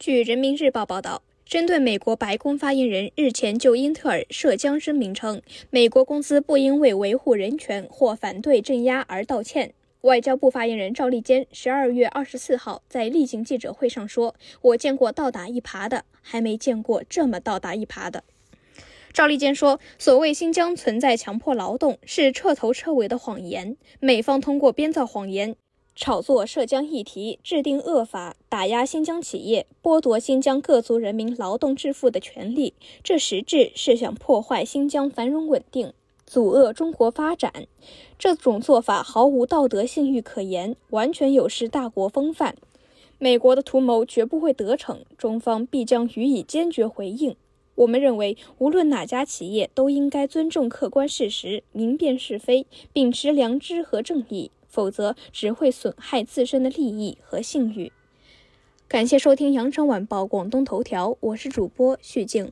据人民日报报道，针对美国白宫发言人日前就英特尔涉疆声明称，美国公司不应为维护人权或反对镇压而道歉。外交部发言人赵立坚十二月二十四号在例行记者会上说：“我见过倒打一耙的，还没见过这么倒打一耙的。”赵立坚说：“所谓新疆存在强迫劳动，是彻头彻尾的谎言。美方通过编造谎言，炒作涉疆议题，制定恶法，打压新疆企业，剥夺新疆各族人民劳动致富的权利。这实质是想破坏新疆繁荣稳定。”阻遏中国发展，这种做法毫无道德信誉可言，完全有失大国风范。美国的图谋绝不会得逞，中方必将予以坚决回应。我们认为，无论哪家企业都应该尊重客观事实，明辨是非，秉持良知和正义，否则只会损害自身的利益和信誉。感谢收听羊城晚报广东头条，我是主播徐静。